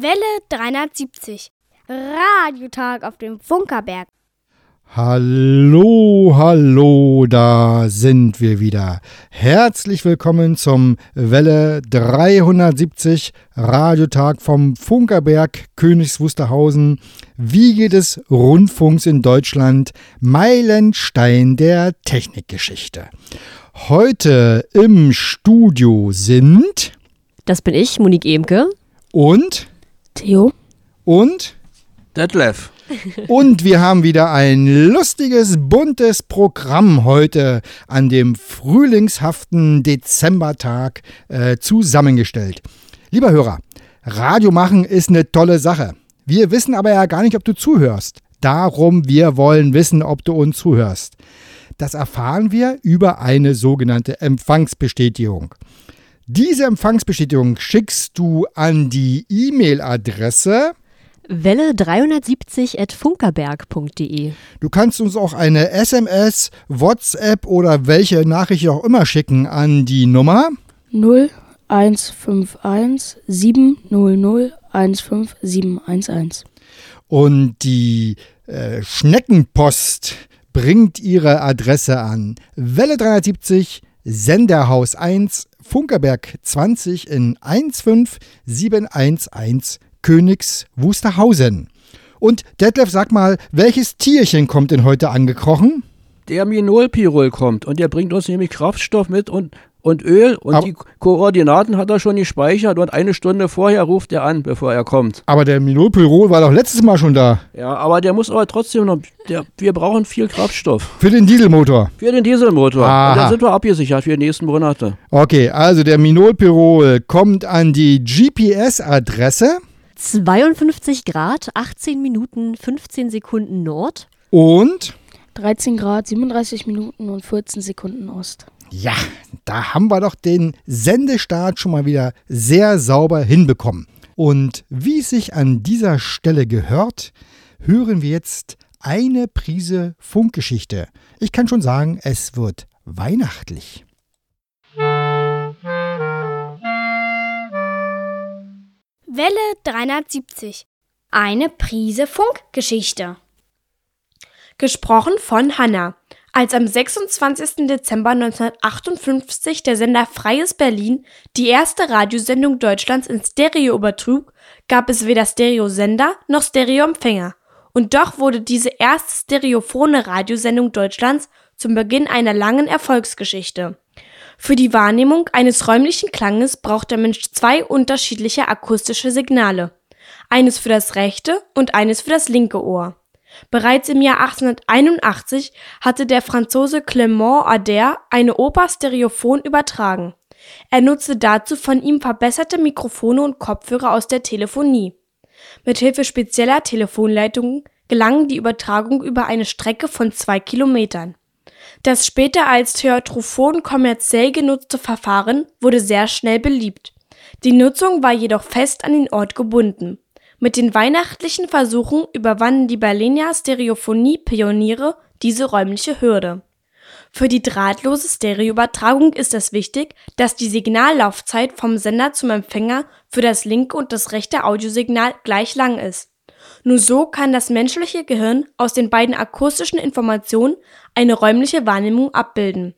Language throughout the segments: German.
Welle 370. Radiotag auf dem Funkerberg. Hallo, hallo, da sind wir wieder. Herzlich willkommen zum Welle 370 Radiotag vom Funkerberg Königs Wusterhausen, Wiege des Rundfunks in Deutschland, Meilenstein der Technikgeschichte. Heute im Studio sind. Das bin ich, Monique Emke. Und. Theo. Und. Detlef. Und wir haben wieder ein lustiges, buntes Programm heute an dem frühlingshaften Dezembertag äh, zusammengestellt. Lieber Hörer, Radio machen ist eine tolle Sache. Wir wissen aber ja gar nicht, ob du zuhörst. Darum, wir wollen wissen, ob du uns zuhörst. Das erfahren wir über eine sogenannte Empfangsbestätigung. Diese Empfangsbestätigung schickst du an die E-Mail-Adresse Welle 370 at funkerberg.de. Du kannst uns auch eine SMS, WhatsApp oder welche Nachricht auch immer schicken an die Nummer 0151 700 15711. Und die äh, Schneckenpost bringt ihre Adresse an Welle 370 Senderhaus 1 Funkerberg 20 in 15711 Königs Wusterhausen. Und Detlef, sag mal, welches Tierchen kommt denn heute angekrochen? Der Minolpirol kommt und der bringt uns nämlich Kraftstoff mit und, und Öl und Aber- die Koordinaten hat er schon gespeichert und eine Stunde vorher ruft er an, bevor er kommt. Aber der Minolpyrol war doch letztes Mal schon da. Ja, aber der muss aber trotzdem noch, der, wir brauchen viel Kraftstoff Für den Dieselmotor. für den Dieselmotor. Aha. Und dann sind wir abgesichert für die nächsten Monate. Okay, also der Minolpyrol kommt an die GPS-Adresse 52 Grad, 18 Minuten, 15 Sekunden Nord. und 13 Grad, 37 Minuten und 14 Sekunden Ost. Ja, da haben wir doch den Sendestart schon mal wieder sehr sauber hinbekommen. Und wie es sich an dieser Stelle gehört, hören wir jetzt eine Prise Funkgeschichte. Ich kann schon sagen, es wird weihnachtlich. Welle 370. Eine Prise Funkgeschichte. Gesprochen von Hanna. Als am 26. Dezember 1958 der Sender Freies Berlin die erste Radiosendung Deutschlands in Stereo übertrug, gab es weder Stereosender noch Stereoempfänger. Und doch wurde diese erste stereophone Radiosendung Deutschlands zum Beginn einer langen Erfolgsgeschichte. Für die Wahrnehmung eines räumlichen Klanges braucht der Mensch zwei unterschiedliche akustische Signale. Eines für das rechte und eines für das linke Ohr. Bereits im Jahr 1881 hatte der Franzose Clement Ader eine Oper stereophon übertragen. Er nutzte dazu von ihm verbesserte Mikrofone und Kopfhörer aus der Telefonie. Mithilfe spezieller Telefonleitungen gelang die Übertragung über eine Strecke von zwei Kilometern. Das später als Theatrophon kommerziell genutzte Verfahren wurde sehr schnell beliebt. Die Nutzung war jedoch fest an den Ort gebunden. Mit den weihnachtlichen Versuchen überwanden die Berliner Stereophonie-Pioniere diese räumliche Hürde. Für die drahtlose Stereoübertragung ist es wichtig, dass die Signallaufzeit vom Sender zum Empfänger für das linke und das rechte Audiosignal gleich lang ist. Nur so kann das menschliche Gehirn aus den beiden akustischen Informationen eine räumliche Wahrnehmung abbilden.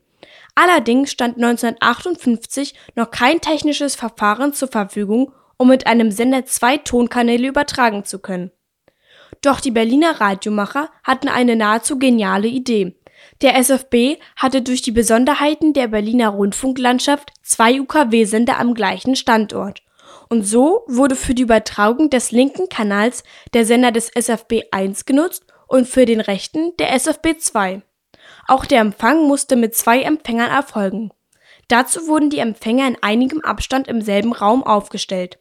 Allerdings stand 1958 noch kein technisches Verfahren zur Verfügung, um mit einem Sender zwei Tonkanäle übertragen zu können. Doch die Berliner Radiomacher hatten eine nahezu geniale Idee. Der SFB hatte durch die Besonderheiten der Berliner Rundfunklandschaft zwei UKW-Sender am gleichen Standort. Und so wurde für die Übertragung des linken Kanals der Sender des SFB 1 genutzt und für den rechten der SFB 2. Auch der Empfang musste mit zwei Empfängern erfolgen. Dazu wurden die Empfänger in einigem Abstand im selben Raum aufgestellt.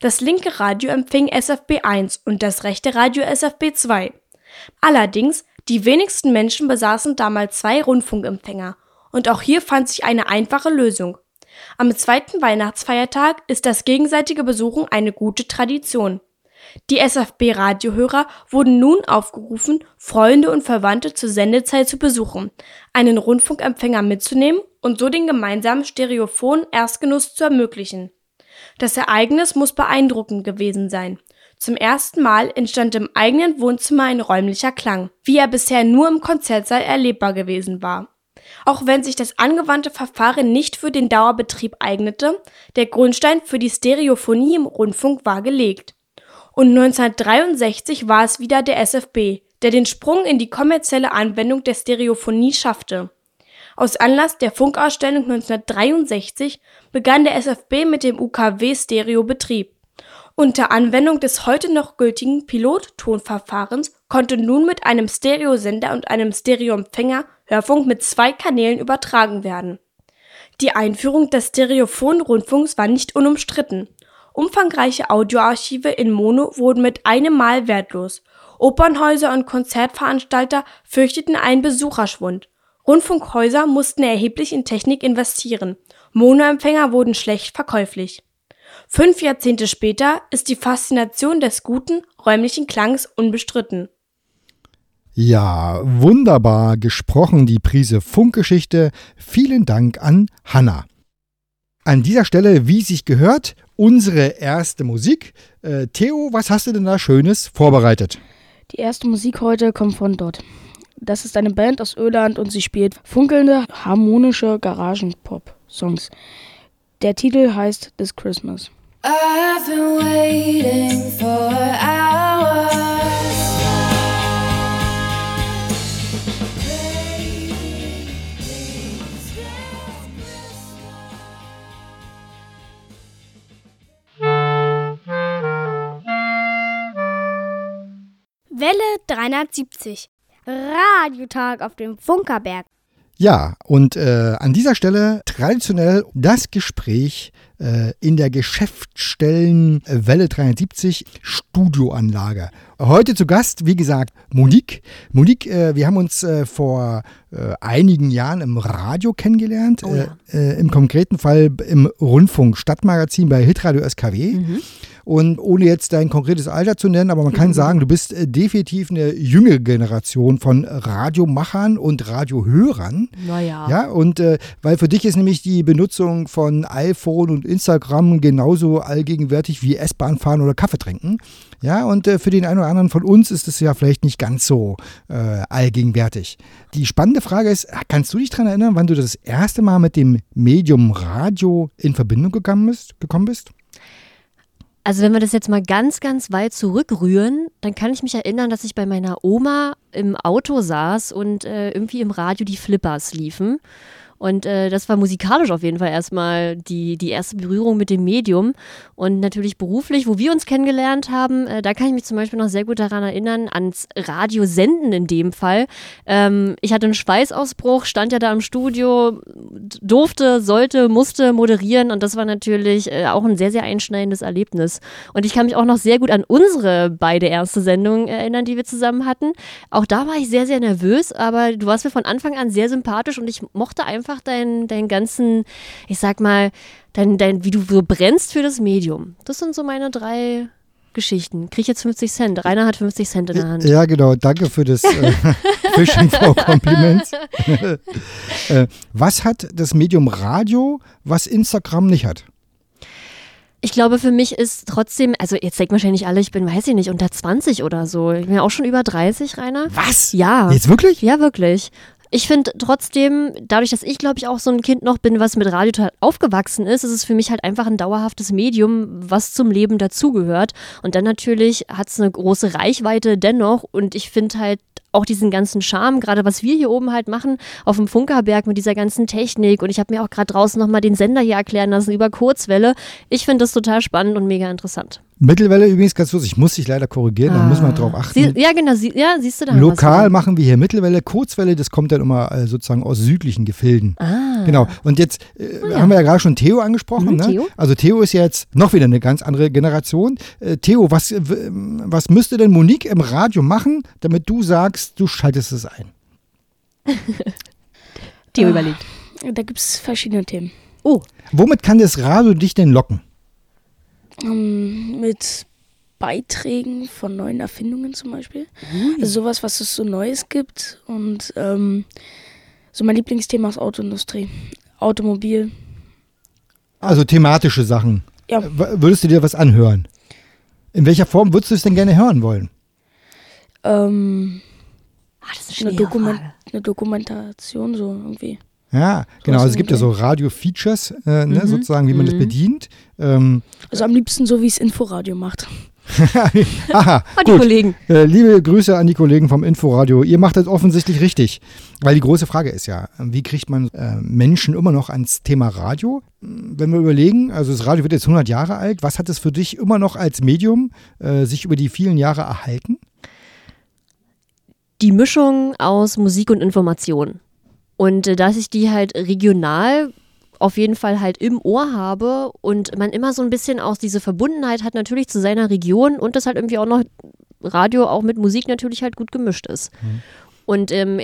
Das linke Radio empfing SFB 1 und das rechte Radio SFB 2. Allerdings, die wenigsten Menschen besaßen damals zwei Rundfunkempfänger. Und auch hier fand sich eine einfache Lösung. Am zweiten Weihnachtsfeiertag ist das gegenseitige Besuchen eine gute Tradition. Die SFB-Radiohörer wurden nun aufgerufen, Freunde und Verwandte zur Sendezeit zu besuchen, einen Rundfunkempfänger mitzunehmen und so den gemeinsamen Stereophon-Erstgenuss zu ermöglichen. Das Ereignis muss beeindruckend gewesen sein. Zum ersten Mal entstand im eigenen Wohnzimmer ein räumlicher Klang, wie er bisher nur im Konzertsaal erlebbar gewesen war. Auch wenn sich das angewandte Verfahren nicht für den Dauerbetrieb eignete, der Grundstein für die Stereophonie im Rundfunk war gelegt. Und 1963 war es wieder der SFB, der den Sprung in die kommerzielle Anwendung der Stereophonie schaffte. Aus Anlass der Funkausstellung 1963 begann der SFB mit dem UKW-Stereobetrieb. Unter Anwendung des heute noch gültigen Pilottonverfahrens konnte nun mit einem Stereosender und einem Stereoempfänger Hörfunk mit zwei Kanälen übertragen werden. Die Einführung des Stereophon-Rundfunks war nicht unumstritten. Umfangreiche Audioarchive in Mono wurden mit einem Mal wertlos. Opernhäuser und Konzertveranstalter fürchteten einen Besucherschwund. Rundfunkhäuser mussten erheblich in Technik investieren. Monoempfänger wurden schlecht verkäuflich. Fünf Jahrzehnte später ist die Faszination des guten, räumlichen Klangs unbestritten. Ja, wunderbar gesprochen, die Prise Funkgeschichte. Vielen Dank an Hanna. An dieser Stelle, wie sich gehört, unsere erste Musik. Äh, Theo, was hast du denn da Schönes vorbereitet? Die erste Musik heute kommt von dort. Das ist eine Band aus Öland und sie spielt funkelnde, harmonische Garagenpop-Songs. Der Titel heißt This Christmas. I've been waiting for hours. Welle 370 Radiotag auf dem Funkerberg. Ja, und äh, an dieser Stelle traditionell das Gespräch äh, in der Geschäftsstellen Welle 370 Studioanlage. Heute zu Gast, wie gesagt, Monique. Monique, äh, wir haben uns äh, vor äh, einigen Jahren im Radio kennengelernt. Oh ja. Äh, Im konkreten Fall im Rundfunk Stadtmagazin bei Hitradio SKW. Mhm. Und ohne jetzt dein konkretes Alter zu nennen, aber man kann sagen, du bist äh, definitiv eine jüngere Generation von Radiomachern und Radiohörern. Naja. Ja, und äh, weil für dich ist nämlich die Benutzung von iPhone und Instagram genauso allgegenwärtig wie S-Bahn fahren oder Kaffee trinken. Ja, und äh, für den einen oder anderen von uns ist es ja vielleicht nicht ganz so äh, allgegenwärtig. Die spannende Frage ist, kannst du dich daran erinnern, wann du das erste Mal mit dem Medium Radio in Verbindung gekommen bist? Gekommen bist? Also wenn wir das jetzt mal ganz, ganz weit zurückrühren, dann kann ich mich erinnern, dass ich bei meiner Oma im Auto saß und äh, irgendwie im Radio die Flippers liefen. Und äh, das war musikalisch auf jeden Fall erstmal die, die erste Berührung mit dem Medium. Und natürlich beruflich, wo wir uns kennengelernt haben, äh, da kann ich mich zum Beispiel noch sehr gut daran erinnern, ans Radiosenden in dem Fall. Ähm, ich hatte einen Schweißausbruch, stand ja da im Studio, durfte, sollte, musste moderieren und das war natürlich äh, auch ein sehr, sehr einschneidendes Erlebnis. Und ich kann mich auch noch sehr gut an unsere beide erste Sendung erinnern, die wir zusammen hatten. Auch da war ich sehr, sehr nervös, aber du warst mir von Anfang an sehr sympathisch und ich mochte einfach deinen, deinen ganzen, ich sag mal, dein, dein, wie du so brennst für das Medium. Das sind so meine drei Geschichten. Krieg ich jetzt 50 Cent. Rainer hat 50 Cent in der Hand. Ja, genau. Danke für das äh, Fishing for Compliments. äh, was hat das Medium Radio, was Instagram nicht hat? Ich glaube, für mich ist trotzdem, also jetzt denken wahrscheinlich alle, ich bin, weiß ich nicht, unter 20 oder so. Ich bin ja auch schon über 30, Rainer. Was? Ja. Jetzt wirklich? Ja, wirklich. Ich finde trotzdem, dadurch, dass ich, glaube ich, auch so ein Kind noch bin, was mit Radio total aufgewachsen ist, ist es für mich halt einfach ein dauerhaftes Medium, was zum Leben dazugehört. Und dann natürlich hat es eine große Reichweite dennoch. Und ich finde halt auch diesen ganzen Charme, gerade was wir hier oben halt machen, auf dem Funkerberg mit dieser ganzen Technik. Und ich habe mir auch gerade draußen nochmal den Sender hier erklären lassen über Kurzwelle. Ich finde das total spannend und mega interessant. Mittelwelle übrigens ganz lustig. Ich muss dich leider korrigieren, da muss man drauf achten. Sie, ja, genau. Sie, ja, siehst du da. Lokal wieder. machen wir hier Mittelwelle, Kurzwelle, das kommt dann immer äh, sozusagen aus südlichen Gefilden. Ah. Genau. Und jetzt äh, ja. haben wir ja gerade schon Theo angesprochen. Mhm, ne? Theo. Also Theo ist ja jetzt noch wieder eine ganz andere Generation. Äh, Theo, was, was müsste denn Monique im Radio machen, damit du sagst, du schaltest es ein? Theo Ah. überlegt. Da gibt es verschiedene Themen. Oh, Womit kann das Radio dich denn locken? Ähm, mit Beiträgen von neuen Erfindungen zum Beispiel. Also sowas, was es so Neues gibt. Und ähm, so mein Lieblingsthema ist Autoindustrie. Automobil. Also thematische Sachen. Ja. Würdest du dir was anhören? In welcher Form würdest du es denn gerne hören wollen? Ähm, Ah, das ist eine, eine Dokument Frage. eine Dokumentation so irgendwie. Ja, genau. Also es gibt ja so Radio-Features, äh, ne, Mhm. sozusagen, wie man das Mhm. bedient. Ähm, Also am liebsten so, wie es Inforadio macht. aha, Ah, die gut. Kollegen. Äh, liebe Grüße an die Kollegen vom Inforadio. Ihr macht das offensichtlich richtig. Weil die große Frage ist ja, wie kriegt man äh, Menschen immer noch ans Thema Radio? Wenn wir überlegen, also das Radio wird jetzt 100 Jahre alt, was hat es für dich immer noch als Medium äh, sich über die vielen Jahre erhalten? Die Mischung aus Musik und Information. Und äh, dass ich die halt regional auf jeden Fall halt im Ohr habe und man immer so ein bisschen auch diese Verbundenheit hat natürlich zu seiner Region und das halt irgendwie auch noch Radio auch mit Musik natürlich halt gut gemischt ist. Und ähm,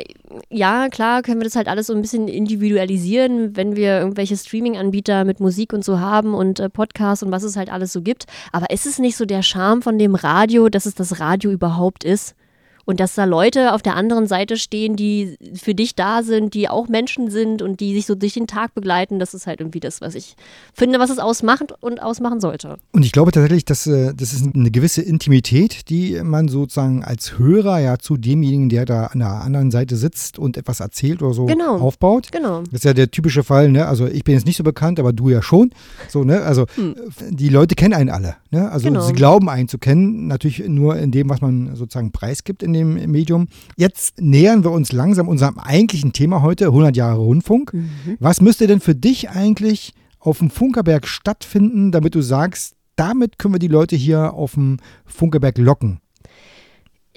ja, klar können wir das halt alles so ein bisschen individualisieren, wenn wir irgendwelche Streaming-Anbieter mit Musik und so haben und äh, Podcasts und was es halt alles so gibt. Aber ist es nicht so der Charme von dem Radio, dass es das Radio überhaupt ist? Und dass da Leute auf der anderen Seite stehen, die für dich da sind, die auch Menschen sind und die sich so durch den Tag begleiten, das ist halt irgendwie das, was ich finde, was es ausmacht und ausmachen sollte. Und ich glaube tatsächlich, dass äh, das ist eine gewisse Intimität, die man sozusagen als Hörer ja zu demjenigen, der da an der anderen Seite sitzt und etwas erzählt oder so Genau. aufbaut. Genau. Das ist ja der typische Fall, ne? Also ich bin jetzt nicht so bekannt, aber du ja schon. So, ne? Also äh, die Leute kennen einen alle. Ne? Also Hm. Genau. sie glauben einen zu kennen, natürlich nur in dem, was man sozusagen preisgibt in dem Medium. Jetzt nähern wir uns langsam unserem eigentlichen Thema heute, 100 Jahre Rundfunk. Mhm. Was müsste denn für dich eigentlich auf dem Funkerberg stattfinden, damit du sagst, damit können wir die Leute hier auf dem Funkerberg locken?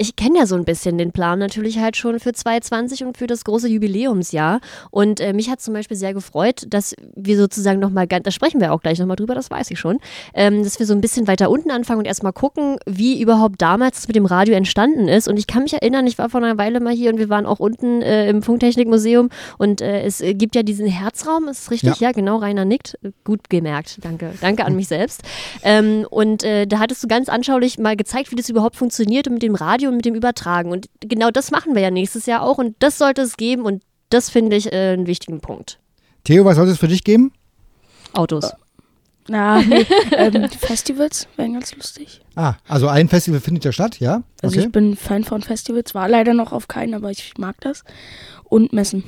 Ich kenne ja so ein bisschen den Plan natürlich halt schon für 2020 und für das große Jubiläumsjahr. Und äh, mich hat zum Beispiel sehr gefreut, dass wir sozusagen nochmal, da sprechen wir auch gleich nochmal drüber, das weiß ich schon, ähm, dass wir so ein bisschen weiter unten anfangen und erstmal gucken, wie überhaupt damals das mit dem Radio entstanden ist. Und ich kann mich erinnern, ich war vor einer Weile mal hier und wir waren auch unten äh, im Funktechnikmuseum und äh, es gibt ja diesen Herzraum, ist es richtig? Ja. Ja. genau, Rainer nickt. Gut gemerkt, danke. Danke an mich selbst. Ähm, und äh, da hattest du ganz anschaulich mal gezeigt, wie das überhaupt funktioniert und mit dem Radio und mit dem Übertragen. Und genau das machen wir ja nächstes Jahr auch und das sollte es geben und das finde ich äh, einen wichtigen Punkt. Theo, was sollte es für dich geben? Autos. Na, nee, ähm, Festivals wären ganz lustig. Ah, also ein Festival findet ja statt, ja? Also Okay. ich bin Fan von Festivals, war leider noch auf keinen, aber ich mag das. Und Messen.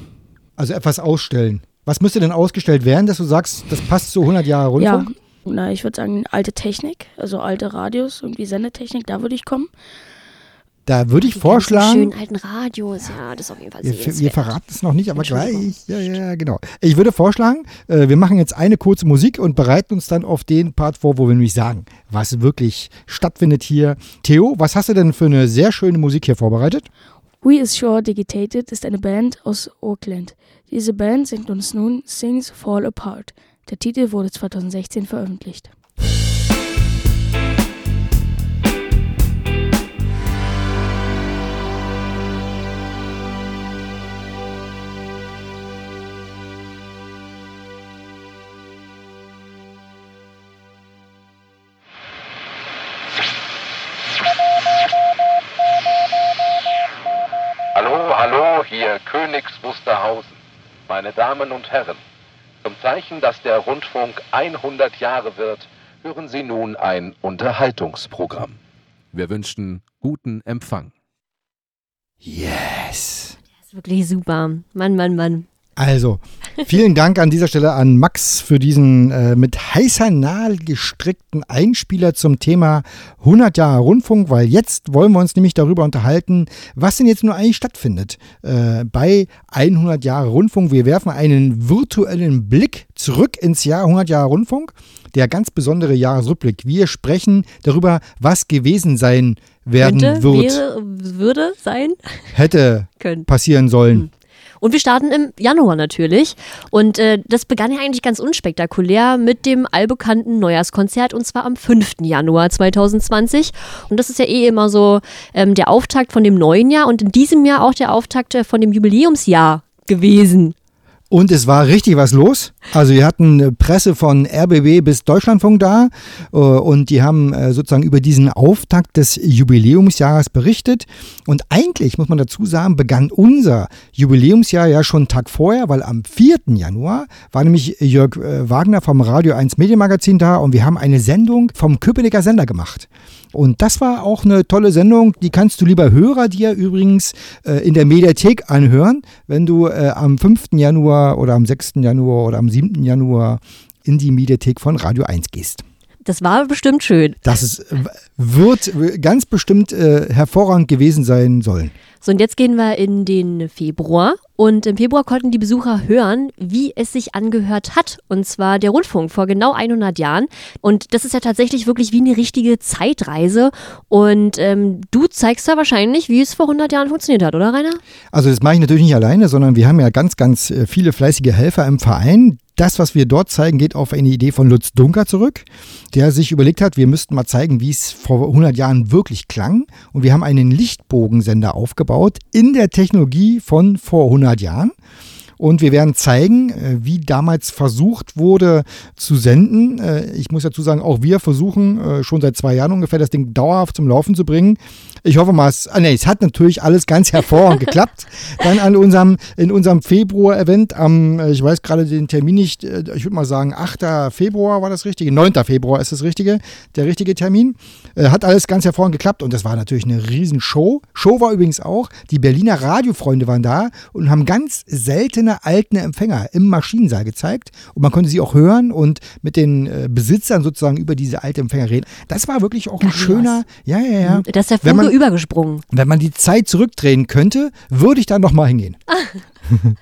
Also etwas ausstellen. Was müsste denn ausgestellt werden, dass du sagst, das passt zu 100 Jahre Rundfunk? Ja, na, ich würde sagen, alte Technik, also alte Radios, irgendwie Sendetechnik, da würde ich kommen. Da würde ich vorschlagen, schönen alten Radios, ja, das ist auf jeden Fall wir, sehr wir verraten es noch nicht, aber gleich. Ja, ja, genau. Ich würde vorschlagen, äh, wir machen jetzt eine kurze Musik und bereiten uns dann auf den Part vor, wo wir nämlich sagen, was wirklich stattfindet hier. Theo, was hast du denn für eine sehr schöne Musik hier vorbereitet? We is Sure Digitated ist eine Band aus Auckland. Diese Band singt uns nun Things Fall Apart. Der Titel wurde 2016 veröffentlicht. Hallo, hallo, hier Königs Wusterhausen. Meine Damen und Herren, zum Zeichen, dass der Rundfunk 100 Jahre wird, hören Sie nun ein Unterhaltungsprogramm. Wir wünschen guten Empfang. Yes. Das ist wirklich super. Mann, Mann, Mann. Also, vielen Dank an dieser Stelle an Max für diesen äh, mit heißer Nadel gestrickten Einspieler zum Thema 100 Jahre Rundfunk, weil jetzt wollen wir uns nämlich darüber unterhalten, was denn jetzt nur eigentlich stattfindet äh, bei 100 Jahre Rundfunk. Wir werfen einen virtuellen Blick zurück ins Jahr 100 Jahre Rundfunk, der ganz besondere Jahresrückblick. Wir sprechen darüber, was gewesen sein werden Könnte, wird, wäre, würde sein hätte können. passieren sollen. Und wir starten im Januar natürlich. Und äh, das begann ja eigentlich ganz unspektakulär mit dem allbekannten Neujahrskonzert und zwar am 5. Januar 2020. Und das ist ja eh immer so ähm, der Auftakt von dem neuen Jahr und in diesem Jahr auch der Auftakt äh, von dem Jubiläumsjahr gewesen. Und es war richtig was los. Also wir hatten Presse von RBB bis Deutschlandfunk da äh, und die haben äh, sozusagen über diesen Auftakt des Jubiläumsjahres berichtet. Und eigentlich, muss man dazu sagen, begann unser Jubiläumsjahr ja schon einen Tag vorher, weil am 4. Januar war nämlich Jörg äh, Wagner vom Radio 1 Medienmagazin da und wir haben eine Sendung vom Köpenicker Sender gemacht. Und das war auch eine tolle Sendung. Die kannst du lieber Hörer dir übrigens äh, in der Mediathek anhören, wenn du äh, am 5. Januar oder am 6. Januar oder am 7. Januar in die Mediathek von Radio 1 gehst. Das war bestimmt schön. Das ist, wird ganz bestimmt äh, hervorragend gewesen sein sollen. So, und jetzt gehen wir in den Februar. Und im Februar konnten die Besucher hören, wie es sich angehört hat. Und zwar der Rundfunk vor genau 100 Jahren. Und das ist ja tatsächlich wirklich wie eine richtige Zeitreise. Und ähm, du zeigst da wahrscheinlich, wie es vor 100 Jahren funktioniert hat, oder Rainer? Also das mache ich natürlich nicht alleine, sondern wir haben ja ganz, ganz äh, viele fleißige Helfer im Verein, das, was wir dort zeigen, geht auf eine Idee von Lutz Dunker zurück, der sich überlegt hat, wir müssten mal zeigen, wie es vor 100 Jahren wirklich klang. Und wir haben einen Lichtbogensender aufgebaut in der Technologie von vor 100 Jahren. Und wir werden zeigen, äh, wie damals versucht wurde zu senden. Äh, ich muss dazu sagen, auch wir versuchen äh, schon seit zwei Jahren ungefähr das Ding dauerhaft zum Laufen zu bringen. Ich hoffe mal, es, ah, nee, es hat natürlich alles ganz hervorragend geklappt. Dann an unserem, in unserem Februar-Event am, ich weiß gerade den Termin nicht, ich würde mal sagen, 8. Februar war das richtige, 9. Februar ist das richtige, der richtige Termin. Hat alles ganz hervorragend geklappt und das war natürlich eine Riesenshow. Show war übrigens auch, die Berliner Radiofreunde waren da und haben ganz seltene alten Empfänger im Maschinensaal gezeigt und man konnte sie auch hören und mit den äh, Besitzern sozusagen über diese alte Empfänger reden. Das war wirklich auch ein Geil schöner, ja, ja, ja. Da ist der Funke man, übergesprungen. Wenn man die Zeit zurückdrehen könnte, würde ich da nochmal hingehen.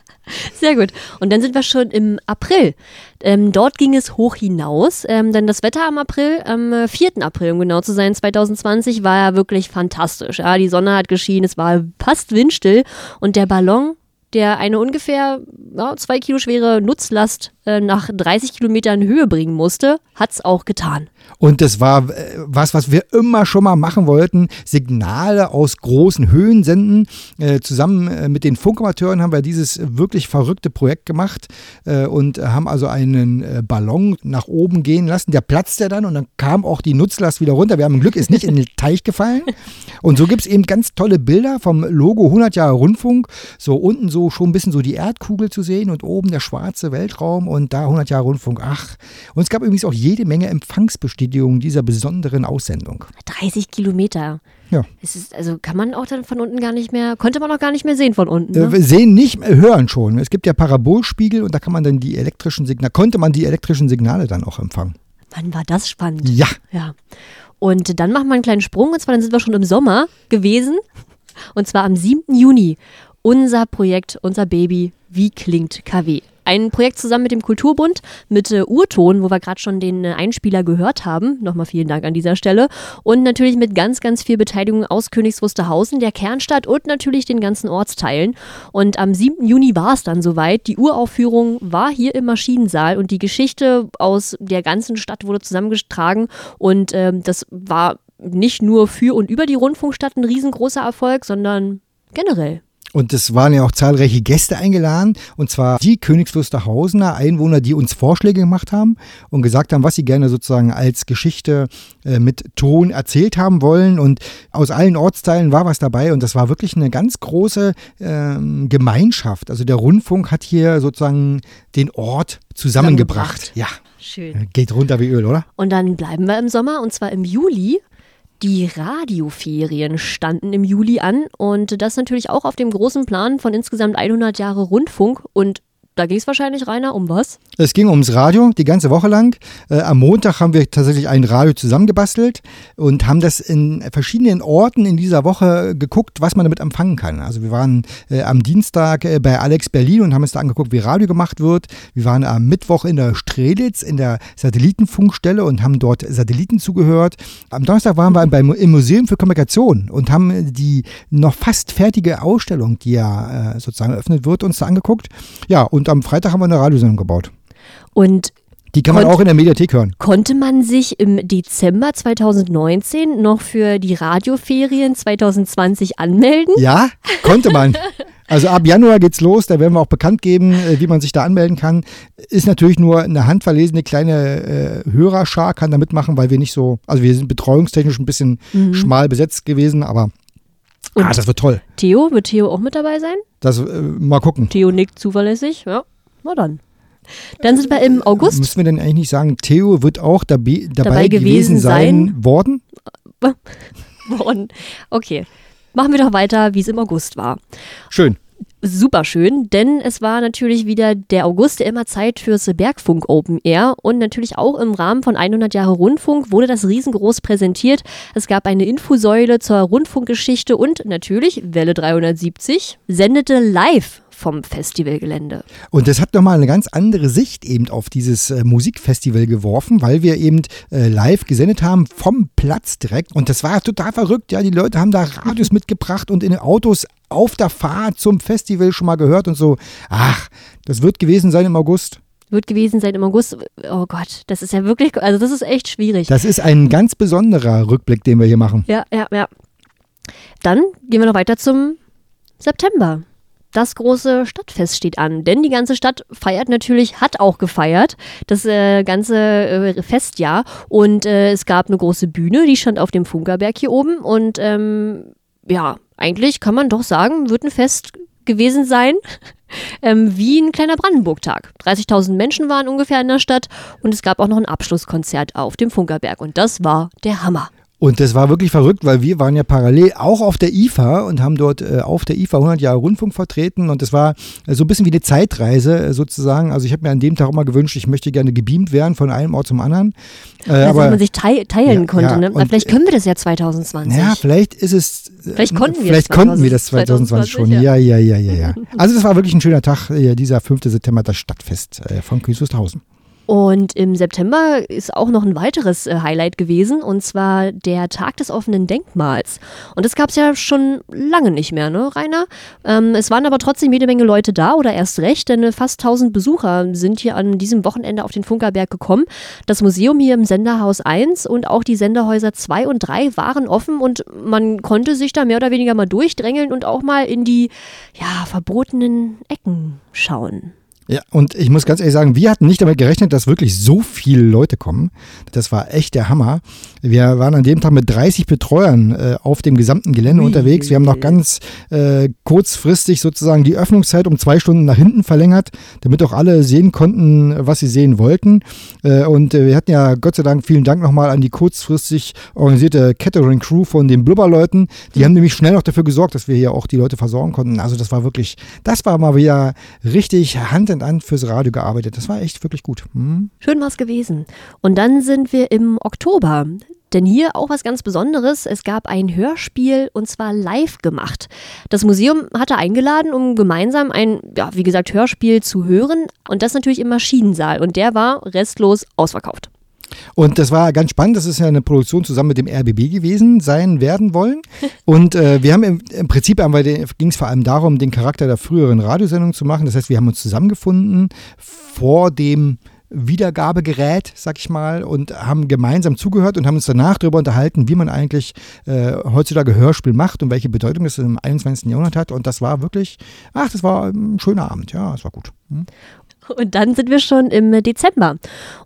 Sehr gut. Und dann sind wir schon im April. Ähm, dort ging es hoch hinaus, ähm, denn das Wetter am April, am 4. Äh, April, um genau zu sein, 2020, war ja wirklich fantastisch. Ja, die Sonne hat geschienen, es war fast windstill und der Ballon der eine ungefähr ja, zwei Kilo schwere Nutzlast äh, nach 30 Kilometern Höhe bringen musste, hat es auch getan. Und das war äh, was, was wir immer schon mal machen wollten: Signale aus großen Höhen senden. Äh, zusammen äh, mit den Funkamateuren haben wir dieses wirklich verrückte Projekt gemacht und haben also einen Ballon nach oben gehen lassen. Der platzte dann und dann kam auch die Nutzlast wieder runter. Wir haben Glück, ist nicht in den Teich gefallen. Und so gibt es eben ganz tolle Bilder vom Logo 100 Jahre Rundfunk. So unten so schon ein bisschen so die Erdkugel zu sehen und oben der schwarze Weltraum und da 100 Jahre Rundfunk. Ach, und es gab übrigens auch jede Menge Empfangsbestätigungen dieser besonderen Aussendung. 30 Kilometer. Ja. Ist, also kann man auch dann von unten gar nicht mehr, konnte man auch gar nicht mehr sehen von unten. Ne? Äh, sehen nicht, hören schon. Es gibt ja Parabolspiegel und da kann man dann die elektrischen Signale, konnte man die elektrischen Signale dann auch empfangen. Wann war das spannend? Ja. Ja. Und dann machen wir einen kleinen Sprung und zwar dann sind wir schon im Sommer gewesen und zwar am 7. Juni. Unser Projekt, unser Baby, wie klingt KW? Ein Projekt zusammen mit dem Kulturbund, mit äh, Urton, wo wir gerade schon den äh, Einspieler gehört haben. Nochmal vielen Dank an dieser Stelle. Und natürlich mit ganz, ganz viel Beteiligung aus Königs Wusterhausen, der Kernstadt und natürlich den ganzen Ortsteilen. Und am 7. Juni war es dann soweit. Die Uraufführung war hier im Maschinensaal und die Geschichte aus der ganzen Stadt wurde zusammengetragen. Und ähm, das war nicht nur für und über die Rundfunkstadt ein riesengroßer Erfolg, sondern generell. Und es waren ja auch zahlreiche Gäste eingeladen, und zwar die Königs Wusterhausener Einwohner, die uns Vorschläge gemacht haben und gesagt haben, was sie gerne sozusagen als Geschichte äh, mit Ton erzählt haben wollen. Und aus allen Ortsteilen war was dabei und das war wirklich eine ganz große äh, Gemeinschaft. Also der Rundfunk hat hier sozusagen den Ort zusammengebracht. Ja. Schön. Geht runter wie Öl, oder? Und dann bleiben wir im Sommer und zwar im Juli. Die Radioferien standen im Juli an und das natürlich auch auf dem großen Plan von insgesamt 100 Jahre Rundfunk und da ging es wahrscheinlich, Rainer, um was? Es ging ums Radio die ganze Woche lang. Äh, am Montag haben wir tatsächlich ein Radio zusammengebastelt und haben das in verschiedenen Orten in dieser Woche geguckt, was man damit empfangen kann. Also wir waren äh, am Dienstag äh, bei Alex Berlin und haben uns da angeguckt, wie Radio gemacht wird. Wir waren am Mittwoch in der Strelitz in der Satellitenfunkstelle und haben dort Satelliten zugehört. Am Donnerstag waren wir beim, im Museum für Kommunikation und haben die noch fast fertige Ausstellung, die ja äh, sozusagen eröffnet wird, uns da angeguckt. Ja, und und am Freitag haben wir eine Radiosendung gebaut. Und die kann man auch in der Mediathek hören. Konnte man sich im Dezember 2019 noch für die Radioferien 2020 anmelden? Ja, konnte man. Also ab Januar geht's los, da werden wir auch bekannt geben, äh, wie man sich da anmelden kann. Ist natürlich nur eine handverlesene kleine äh, Hörerschar kann da mitmachen, weil wir nicht so, also wir sind betreuungstechnisch ein bisschen Mhm. schmal besetzt gewesen, aber Und ah, das wird toll. Theo, wird Theo auch mit dabei sein? Das äh, mal gucken. Theo nickt zuverlässig. Ja, na dann. Dann sind wir im August. Müssen wir denn eigentlich nicht sagen, Theo wird auch dabei, Dabei gewesen gewesen sein, sein. worden? worden. Okay. Machen wir doch weiter, wie es im August war. Schön. Super schön, denn es war natürlich wieder der August, der immer Zeit fürs Bergfunk Open Air und natürlich auch im Rahmen von 100 Jahre Rundfunk wurde das riesengroß präsentiert. Es gab eine Infosäule zur Rundfunkgeschichte und natürlich Welle 370 sendete live vom Festivalgelände. Und das hat nochmal eine ganz andere Sicht eben auf dieses äh, Musikfestival geworfen, weil wir eben äh, live gesendet haben vom Platz direkt. Und das war total verrückt. Ja, die Leute haben da Radios mitgebracht und in den Autos auf der Fahrt zum Festival schon mal gehört und so. Ach, das wird gewesen sein im August. Wird gewesen sein im August. Oh Gott, das ist ja wirklich, also das ist echt schwierig. Das ist ein ganz besonderer Rückblick, den wir hier machen. Ja, ja, ja. Dann gehen wir noch weiter zum September. Das große Stadtfest steht an, denn die ganze Stadt feiert natürlich, hat auch gefeiert, das äh, ganze äh, Festjahr. Und äh, es gab eine große Bühne, die stand auf dem Funkerberg hier oben. Und ähm, ja, eigentlich kann man doch sagen, wird ein Fest gewesen sein, ähm, wie ein kleiner Brandenburg-Tag. 30.000 Menschen waren ungefähr in der Stadt und es gab auch noch ein Abschlusskonzert auf dem Funkerberg. Und das war der Hammer. Und das war wirklich verrückt, weil wir waren ja parallel auch auf der IFA und haben dort äh, auf der IFA 100 Jahre Rundfunk vertreten und das war äh, so ein bisschen wie eine Zeitreise äh, sozusagen. Also ich habe mir an dem Tag immer gewünscht, ich möchte gerne gebeamt werden von einem Ort zum anderen. Äh, Also, aber dass man sich tei teilen Ja, konnte. ja, ne? und- Vielleicht können wir das ja 2020. Ja, vielleicht ist es. äh, Vielleicht konnten wir Vielleicht das konnten wir das 2020 2020 schon. Ja, ja, ja, ja, ja. Also, das war wirklich ein schöner Tag, äh, dieser 5. September, das Stadtfest äh, von Königswusterhausen. Und im September ist auch noch ein weiteres äh, Highlight gewesen, und zwar der Tag des offenen Denkmals. Und das gab es ja schon lange nicht mehr, ne, Rainer? Ähm, es waren aber trotzdem jede Menge Leute da, oder erst recht, denn äh, fast 1000 Besucher sind hier an diesem Wochenende auf den Funkerberg gekommen. Das Museum hier im Senderhaus 1 und auch die Senderhäuser 2 und 3 waren offen und man konnte sich da mehr oder weniger mal durchdrängeln und auch mal in die, ja, verbotenen Ecken schauen. Ja, und ich muss ganz ehrlich sagen, wir hatten nicht damit gerechnet, dass wirklich so viele Leute kommen. Das war echt der Hammer. Wir waren an dem Tag mit 30 Betreuern äh, auf dem gesamten Gelände unterwegs. Wir haben noch ganz äh, kurzfristig sozusagen die Öffnungszeit um zwei Stunden nach hinten verlängert, damit auch alle sehen konnten, was sie sehen wollten. Äh, und äh, wir hatten ja Gott sei Dank, vielen Dank nochmal an die kurzfristig organisierte Catering-Crew von den Blubberleuten. Die haben nämlich schnell noch dafür gesorgt, dass wir hier auch die Leute versorgen konnten. Also das war wirklich, das war mal wieder richtig Hand in Hand fürs Radio gearbeitet. Das war echt wirklich gut. Hm? Schön war's gewesen. Und dann sind wir im Oktober. Denn hier auch was ganz Besonderes. Es gab ein Hörspiel und zwar live gemacht. Das Museum hatte eingeladen, um gemeinsam ein, ja, wie gesagt, Hörspiel zu hören. Und das natürlich im Maschinensaal. Und der war restlos ausverkauft. Und das war ganz spannend. Das ist ja eine Produktion zusammen mit dem RBB gewesen sein werden wollen. Und äh, wir haben im, im Prinzip ging es vor allem darum, den Charakter der früheren Radiosendung zu machen. Das heißt, wir haben uns zusammengefunden vor dem Wiedergabegerät, sag ich mal, und haben gemeinsam zugehört und haben uns danach darüber unterhalten, wie man eigentlich äh, heutzutage Hörspiel macht und welche Bedeutung es im 21. Jahrhundert hat. Und das war wirklich, ach, das war ein schöner Abend. Ja, es war gut. Hm? Und dann sind wir schon im Dezember.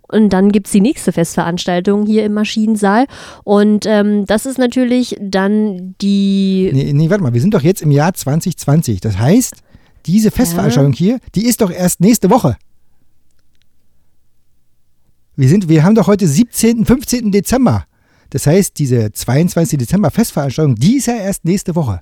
Und dann gibt es die nächste Festveranstaltung hier im Maschinensaal. Und ähm, das ist natürlich dann die. Nee, nee, warte mal, wir sind doch jetzt im Jahr 2020. Das heißt, diese Festveranstaltung hier, die ist doch erst nächste Woche. Wir, sind, wir haben doch heute 17., 15. Dezember. Das heißt, diese 22. Dezember Festveranstaltung, die ist ja erst nächste Woche.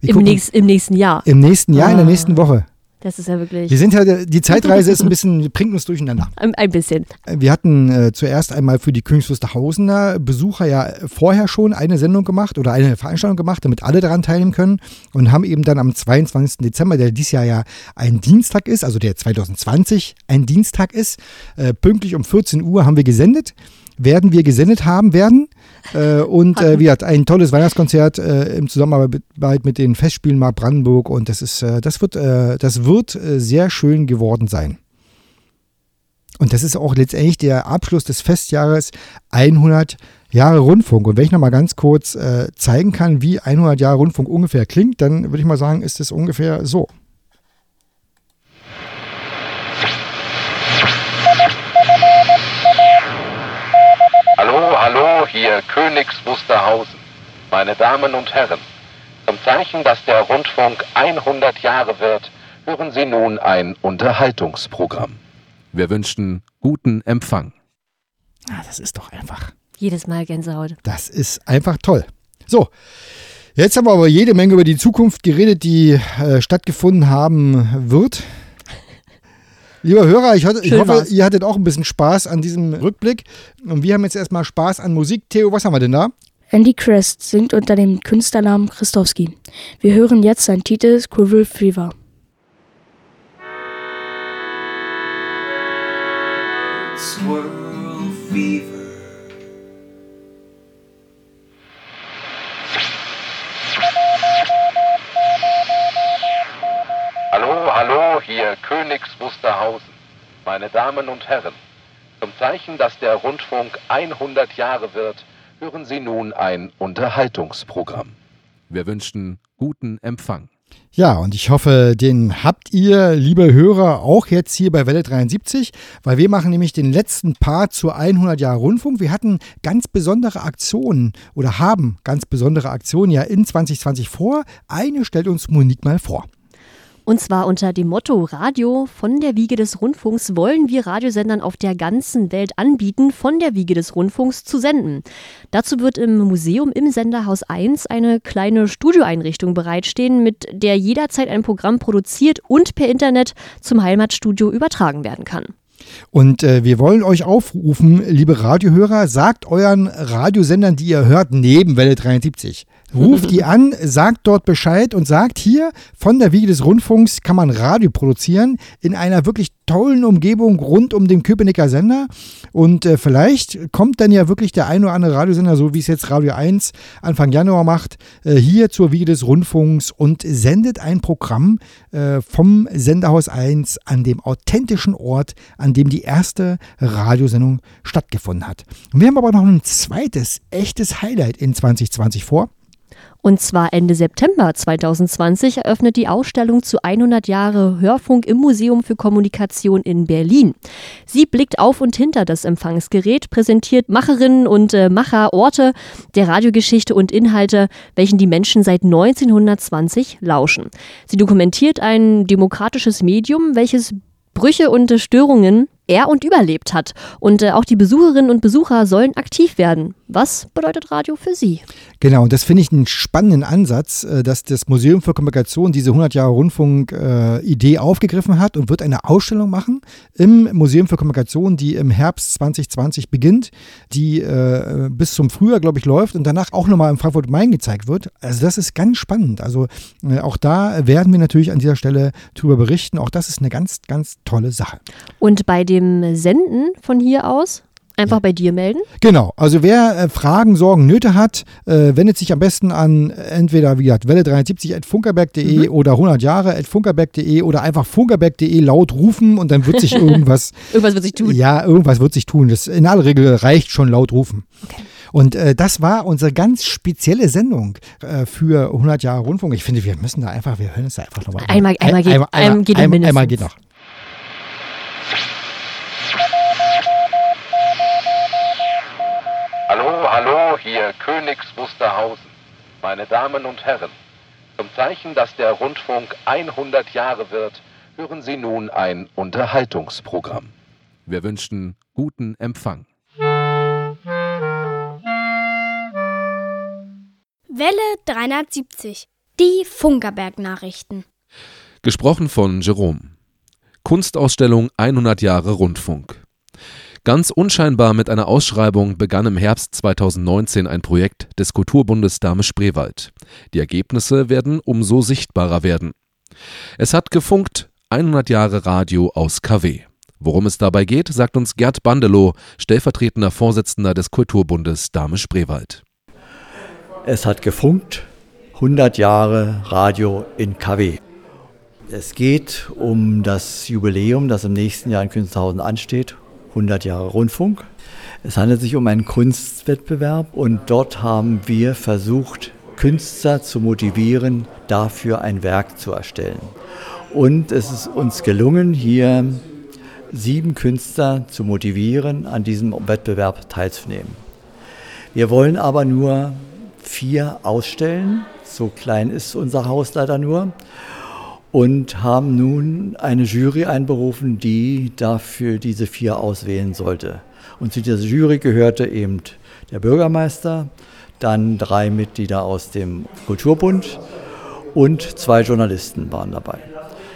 Im, nächst, Im nächsten Jahr. Im nächsten Jahr, in der Ah. nächsten Woche. Das ist ja wirklich Wir sind ja, die Zeitreise ist ein bisschen, bringt uns durcheinander. ein, bisschen. Wir hatten äh, zuerst einmal für die Königswusterhausener Besucher ja vorher schon eine Sendung gemacht oder eine Veranstaltung gemacht, damit alle daran teilnehmen können und haben eben dann am 22. Dezember, der dieses Jahr ja ein Dienstag ist, also der 2020 ein Dienstag ist, äh, pünktlich um 14 Uhr haben wir gesendet. Werden wir gesendet haben werden. Äh, und äh, wie gesagt, ein tolles Weihnachtskonzert äh, im Zusammenarbeit mit den Festspielen Mark Brandenburg und das ist, äh, das wird, äh, das wird äh, sehr schön geworden sein. Und das ist auch letztendlich der Abschluss des Festjahres 100 Jahre Rundfunk. Und wenn ich nochmal ganz kurz zeigen kann, wie 100 Jahre Rundfunk ungefähr klingt, dann würde ich mal sagen, ist es ungefähr so. Hier Königs Wusterhausen. Meine Damen und Herren, zum Zeichen, dass der Rundfunk 100 Jahre wird, hören Sie nun ein Unterhaltungsprogramm. Wir wünschen guten Empfang. Ah, das ist doch einfach. Jedes Mal Gänsehaut. Das ist einfach toll. So, jetzt haben wir aber jede Menge über die Zukunft geredet, die äh, stattgefunden haben wird. Lieber Hörer, ich, hatte, ich hoffe, war's. ihr hattet auch ein bisschen Spaß an diesem Rückblick. Und wir haben jetzt erstmal Spaß an Musik. Theo, was haben wir denn da? Andy Crest singt unter dem Künstlernamen Christowski. Wir hören jetzt seinen Titel Squirrel Fever. Squirrel fever. Hallo, hier Königs Wusterhausen. Meine Damen und Herren, zum Zeichen, dass der Rundfunk 100 Jahre wird, hören Sie nun ein Unterhaltungsprogramm. Wir wünschen guten Empfang. Ja, und ich hoffe, den habt ihr, liebe Hörer, auch jetzt hier bei Welle 73, weil wir machen nämlich den letzten Part zu 100 Jahre Rundfunk. Wir hatten ganz besondere Aktionen oder haben ganz besondere Aktionen ja in 2020 vor. Eine stellt uns Monique mal vor. Und zwar unter dem Motto Radio von der Wiege des Rundfunks wollen wir Radiosendern auf der ganzen Welt anbieten, von der Wiege des Rundfunks zu senden. Dazu wird im Museum im Senderhaus 1 eine kleine Studioeinrichtung bereitstehen, mit der jederzeit ein Programm produziert und per Internet zum Heimatstudio übertragen werden kann. Und äh, wir wollen euch aufrufen, liebe Radiohörer, sagt euren Radiosendern, die ihr hört, neben Welle 73. Ruft die an, sagt dort Bescheid und sagt hier, von der Wiege des Rundfunks kann man Radio produzieren in einer wirklich tollen Umgebung rund um den Köpenicker Sender. Und äh, vielleicht kommt dann ja wirklich der ein oder andere Radiosender, so wie es jetzt Radio 1 Anfang Januar macht, äh, hier zur Wiege des Rundfunks und sendet ein Programm äh, vom Senderhaus 1 an dem authentischen Ort, an dem die erste Radiosendung stattgefunden hat. Und wir haben aber noch ein zweites echtes Highlight in 2020 vor. Und zwar Ende September 2020 eröffnet die Ausstellung zu 100 Jahre Hörfunk im Museum für Kommunikation in Berlin. Sie blickt auf und hinter das Empfangsgerät, präsentiert Macherinnen und äh, Macher Orte der Radiogeschichte und Inhalte, welchen die Menschen seit 1920 lauschen. Sie dokumentiert ein demokratisches Medium, welches Brüche und Störungen er und überlebt hat. Und äh, auch die Besucherinnen und Besucher sollen aktiv werden. Was bedeutet Radio für Sie? Genau, und das finde ich einen spannenden Ansatz, äh, dass das Museum für Kommunikation diese 100 Jahre Rundfunk-Idee aufgegriffen hat und wird eine Ausstellung machen im Museum für Kommunikation, die im Herbst 2020 beginnt, die äh, bis zum Frühjahr, glaube ich, läuft und danach auch nochmal im Frankfurt-Main gezeigt wird. Also das ist ganz spannend. Also äh, auch da werden wir natürlich an dieser Stelle darüber berichten. Auch das ist eine ganz, ganz tolle Sache. Und bei dem Senden von hier aus einfach bei dir melden. Genau, also wer äh, Fragen, Sorgen, Nöte hat, äh, wendet sich am besten an entweder wie gesagt welle 73 at funkerberg.de Mhm. oder 100 Jahre at funkerberg.de oder einfach funkerberg.de laut rufen und dann wird sich irgendwas, Irgendwas wird sich tun. ja, irgendwas wird sich tun. Das in aller Regel reicht schon laut rufen. Und äh, das war unsere ganz spezielle Sendung äh, für 100 Jahre Rundfunk. Ich finde, wir müssen da einfach, wir hören es da einfach nochmal. Einmal- einmal geht- einmal, einmal geht noch einmal, einmal geht noch. Hallo, hallo, hier Königs Wusterhausen. Meine Damen und Herren, zum Zeichen, dass der Rundfunk 100 Jahre wird, hören Sie nun ein Unterhaltungsprogramm. Wir wünschen guten Empfang. Welle 370. Die Funkerberg-Nachrichten. Gesprochen von Jerome. Kunstausstellung 100 Jahre Rundfunk. Ganz unscheinbar mit einer Ausschreibung begann im Herbst 2019 ein Projekt des Kulturbundes Dame Spreewald. Die Ergebnisse werden umso sichtbarer werden. Es hat gefunkt 100 Jahre Radio aus KW. Worum es dabei geht, sagt uns Gerd Bandelow, stellvertretender Vorsitzender des Kulturbundes Dame Spreewald. Es hat gefunkt, 100 Jahre Radio in KW. Es geht um das Jubiläum, das im nächsten Jahr in Künstlerhausen ansteht, 100 Jahre Rundfunk. Es handelt sich um einen Kunstwettbewerb und dort haben wir versucht, Künstler zu motivieren, dafür ein Werk zu erstellen. Und es ist uns gelungen, hier sieben Künstler zu motivieren, an diesem Wettbewerb teilzunehmen. Wir wollen aber nur vier ausstellen, so klein ist unser Haus leider nur, und haben nun eine Jury einberufen, die dafür diese vier auswählen sollte. Und zu dieser Jury gehörte eben der Bürgermeister, dann drei Mitglieder aus dem Kulturbund und zwei Journalisten waren dabei.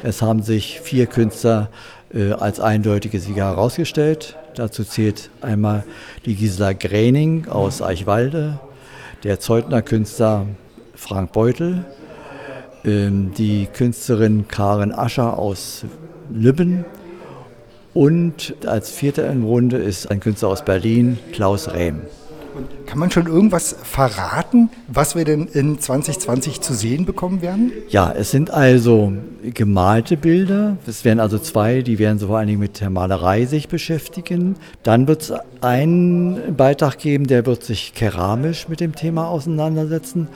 Es haben sich vier Künstler äh, als eindeutige Sieger herausgestellt. Dazu zählt einmal die Gisela Gräning aus Eichwalde, der Zeutner Künstler Frank Beutel, die Künstlerin Karen Ascher aus Lübben und als Vierter im Runde ist ein Künstler aus Berlin, Klaus Rehm. Und kann man schon irgendwas verraten, was wir denn in 2020 zu sehen bekommen werden? Ja, es sind also gemalte Bilder. Es werden also zwei, die werden so vor allen Dingen mit der Malerei sich beschäftigen. Dann wird es einen Beitrag geben, der wird sich keramisch mit dem Thema auseinandersetzen.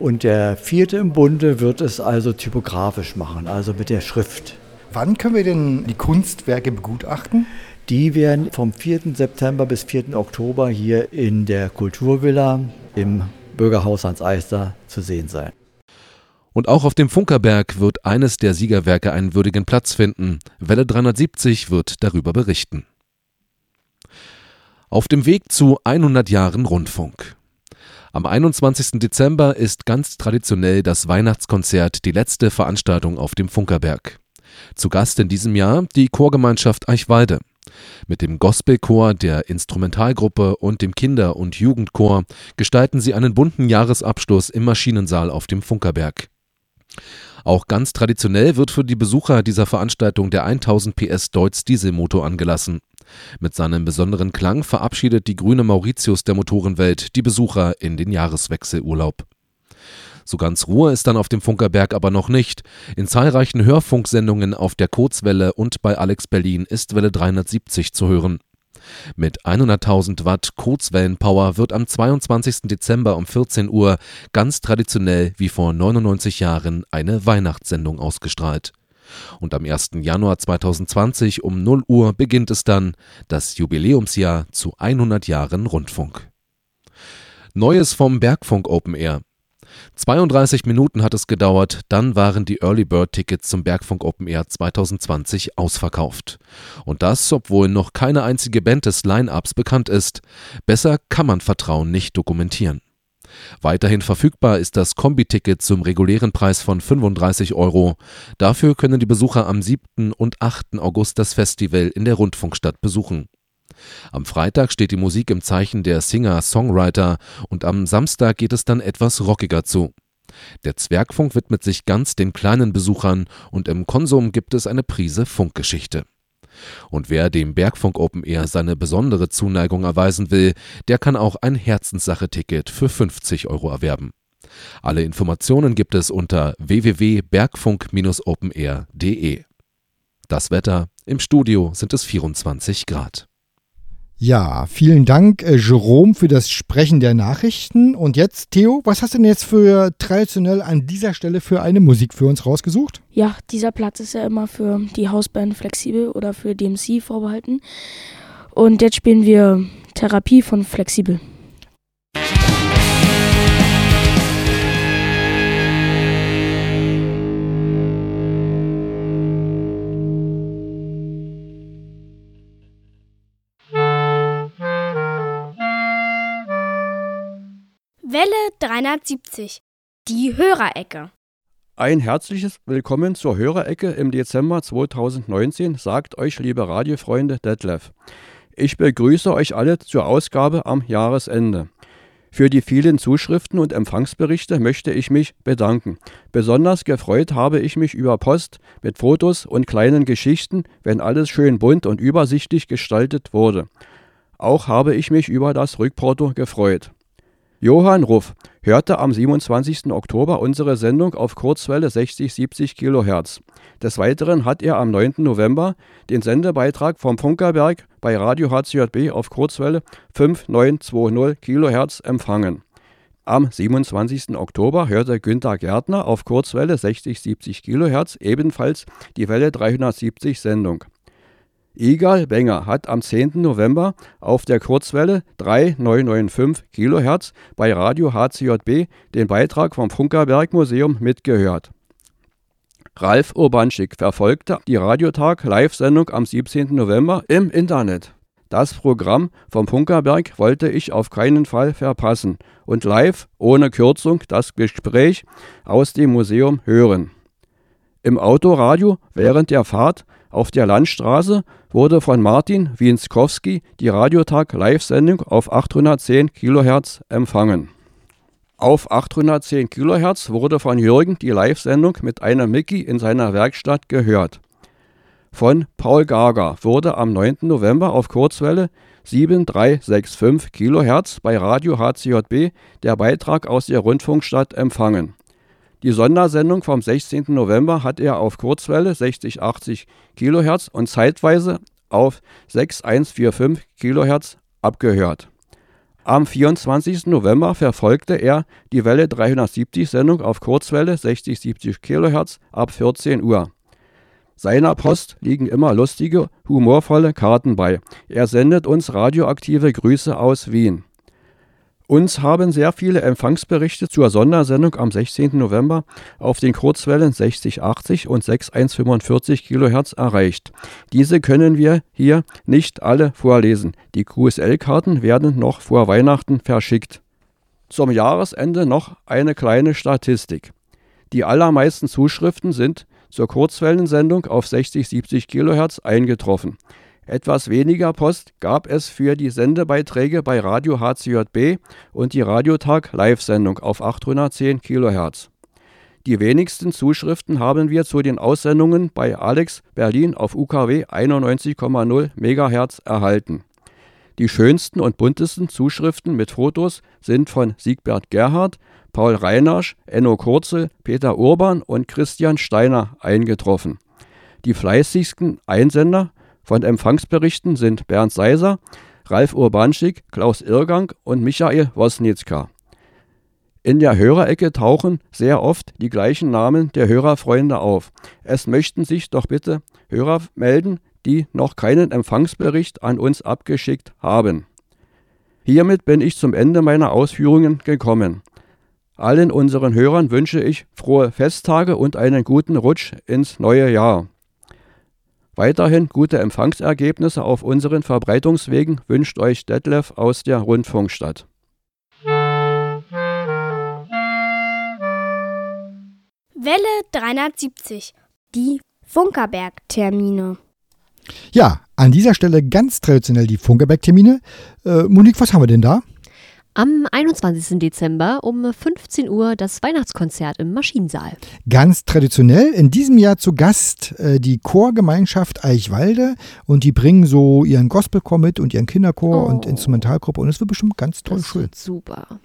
Und der vierte im Bunde wird es also typografisch machen, also mit der Schrift. Wann können wir denn die Kunstwerke begutachten? Die werden vom 4. September bis 4. Oktober hier in der Kulturvilla im Bürgerhaus Hans Eister zu sehen sein. Und auch auf dem Funkerberg wird eines der Siegerwerke einen würdigen Platz finden. Welle 370 wird darüber berichten. Auf dem Weg zu 100 Jahren Rundfunk. Am 21. Dezember ist ganz traditionell das Weihnachtskonzert die letzte Veranstaltung auf dem Funkerberg. Zu Gast in diesem Jahr die Chorgemeinschaft Eichwalde. Mit dem Gospelchor, der Instrumentalgruppe und dem Kinder- und Jugendchor gestalten sie einen bunten Jahresabschluss im Maschinensaal auf dem Funkerberg. Auch ganz traditionell wird für die Besucher dieser Veranstaltung der 1000 PS Deutz Dieselmotor angelassen. Mit seinem besonderen Klang verabschiedet die grüne Mauritius der Motorenwelt die Besucher in den Jahreswechselurlaub. So ganz Ruhe ist dann auf dem Funkerberg aber noch nicht. In zahlreichen Hörfunksendungen auf der Kurzwelle und bei Alex Berlin ist Welle 370 zu hören. Mit 100.000 Watt Kurzwellenpower wird am 22. Dezember um 14 Uhr ganz traditionell wie vor 99 Jahren eine Weihnachtssendung ausgestrahlt. Und am 1. Januar 2020 um 0 Uhr beginnt es dann, das Jubiläumsjahr zu 100 Jahren Rundfunk. Neues vom Bergfunk Open Air. 32 Minuten hat es gedauert, dann waren die Early Bird Tickets zum Bergfunk Open Air 2020 ausverkauft. Und das, obwohl noch keine einzige Band des Line-Ups bekannt ist. Besser kann man Vertrauen nicht dokumentieren. Weiterhin verfügbar ist das Kombi-Ticket zum regulären Preis von 35 Euro. Dafür können die Besucher am 7. und 8. August das Festival in der Rundfunkstadt besuchen. Am Freitag steht die Musik im Zeichen der Singer-Songwriter und am Samstag geht es dann etwas rockiger zu. Der Zwergfunk widmet sich ganz den kleinen Besuchern und im Konsum gibt es eine Prise Funkgeschichte. Und wer dem Bergfunk Open Air seine besondere Zuneigung erweisen will, der kann auch ein Herzenssache-Ticket für 50 Euro erwerben. Alle Informationen gibt es unter www.bergfunk-openair.de. Das Wetter im Studio sind es 24 Grad. Ja, vielen Dank, äh, Jerome, für das Sprechen der Nachrichten. Und jetzt, Theo, was hast du denn jetzt für traditionell an dieser Stelle für eine Musik für uns rausgesucht? Ja, dieser Platz ist ja immer für die Hausband Flexibel oder für DMC vorbehalten. Und jetzt spielen wir Therapie von Flexibel. 370. Die Hörerecke. Ein herzliches Willkommen zur Hörerecke im Dezember 2019, sagt euch, liebe Radiofreunde, Detlef. Ich begrüße euch alle zur Ausgabe am Jahresende. Für die vielen Zuschriften und Empfangsberichte möchte ich mich bedanken. Besonders gefreut habe ich mich über Post mit Fotos und kleinen Geschichten, wenn alles schön bunt und übersichtlich gestaltet wurde. Auch habe ich mich über das Rückporto gefreut. Johann Ruff hörte am 27. Oktober unsere Sendung auf Kurzwelle 60-70 kHz. Des Weiteren hat er am 9. November den Sendebeitrag vom Funkerberg bei Radio HCJB auf Kurzwelle 5920 kHz empfangen. Am 27. Oktober hörte Günter Gärtner auf Kurzwelle 60-70 kHz ebenfalls die Welle 370 Sendung. Igal Benger hat am 10. November auf der Kurzwelle 3995 kHz bei Radio HCJB den Beitrag vom Funkerberg Museum mitgehört. Ralf Urbanschik verfolgte die Radiotag-Live-Sendung am 17. November im Internet. Das Programm vom Funkerberg wollte ich auf keinen Fall verpassen und live, ohne Kürzung, das Gespräch aus dem Museum hören. Im Autoradio während der Fahrt auf der Landstraße wurde von Martin Wienskowski die Radiotag Live-Sendung auf 810 kHz empfangen. Auf 810 kHz wurde von Jürgen die Live-Sendung mit einem Mickey in seiner Werkstatt gehört. Von Paul Gager wurde am 9. November auf Kurzwelle 7365 kHz bei Radio HCJB der Beitrag aus der Rundfunkstadt empfangen. Die Sondersendung vom 16. November hat er auf Kurzwelle 6080 kHz und zeitweise auf 6145 kHz abgehört. Am 24. November verfolgte er die Welle 370 Sendung auf Kurzwelle 6070 kHz ab 14 Uhr. Seiner Post liegen immer lustige, humorvolle Karten bei. Er sendet uns radioaktive Grüße aus Wien. Uns haben sehr viele Empfangsberichte zur Sondersendung am 16. November auf den Kurzwellen 6080 und 6145 kHz erreicht. Diese können wir hier nicht alle vorlesen. Die QSL-Karten werden noch vor Weihnachten verschickt. Zum Jahresende noch eine kleine Statistik. Die allermeisten Zuschriften sind zur Kurzwellensendung auf 60-70 kHz eingetroffen. Etwas weniger Post gab es für die Sendebeiträge bei Radio HCJB und die Radiotag Live-Sendung auf 810 kHz. Die wenigsten Zuschriften haben wir zu den Aussendungen bei Alex Berlin auf UKW 91,0 MHz erhalten. Die schönsten und buntesten Zuschriften mit Fotos sind von Siegbert Gerhard, Paul Reinarsch, Enno Kurzel, Peter Urban und Christian Steiner eingetroffen. Die fleißigsten Einsender von Empfangsberichten sind Bernd Seiser, Ralf Urbanschik, Klaus Irrgang und Michael Wosnitzka. In der Hörerecke tauchen sehr oft die gleichen Namen der Hörerfreunde auf. Es möchten sich doch bitte Hörer melden, die noch keinen Empfangsbericht an uns abgeschickt haben. Hiermit bin ich zum Ende meiner Ausführungen gekommen. Allen unseren Hörern wünsche ich frohe Festtage und einen guten Rutsch ins neue Jahr. Weiterhin gute Empfangsergebnisse auf unseren Verbreitungswegen wünscht euch Detlef aus der Rundfunkstadt. Welle 370. Die Funkerberg-Termine. Ja, an dieser Stelle ganz traditionell die Funkerberg-Termine. Äh, Monique, was haben wir denn da? Am 21. Dezember um 15 Uhr das Weihnachtskonzert im Maschinensaal. Ganz traditionell in diesem Jahr zu Gast äh, die Chorgemeinschaft Eichwalde und die bringen so ihren Gospelchor mit und ihren Kinderchor Oh. und Instrumentalgruppe und es wird bestimmt ganz toll Das schön. super.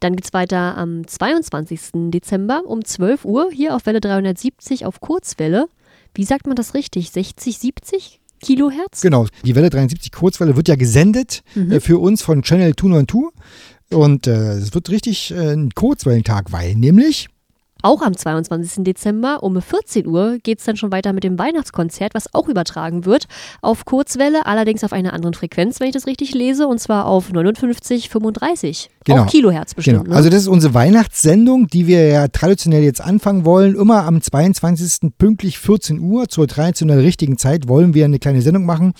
Dann geht's weiter am 22. Dezember um 12 Uhr hier auf Welle 370 auf Kurzwelle. Wie sagt man das richtig? 60, 70 Kilohertz? Genau, die Welle 73 Kurzwelle wird ja gesendet Mhm. äh, für uns von Channel 292 und äh, es wird richtig äh, ein Kurzwellentag, weil nämlich Auch am 22. Dezember um 14 Uhr geht es dann schon weiter mit dem Weihnachtskonzert, was auch übertragen wird auf Kurzwelle, allerdings auf einer anderen Frequenz, wenn ich das richtig lese, und zwar auf 59, 35. Genau. Auch Kilohertz bestimmt. Genau. Ne? Also das ist unsere Weihnachtssendung, die wir ja traditionell jetzt anfangen wollen. Immer am 22. pünktlich 14 Uhr zur traditionell richtigen Zeit wollen wir eine kleine Sendung machen.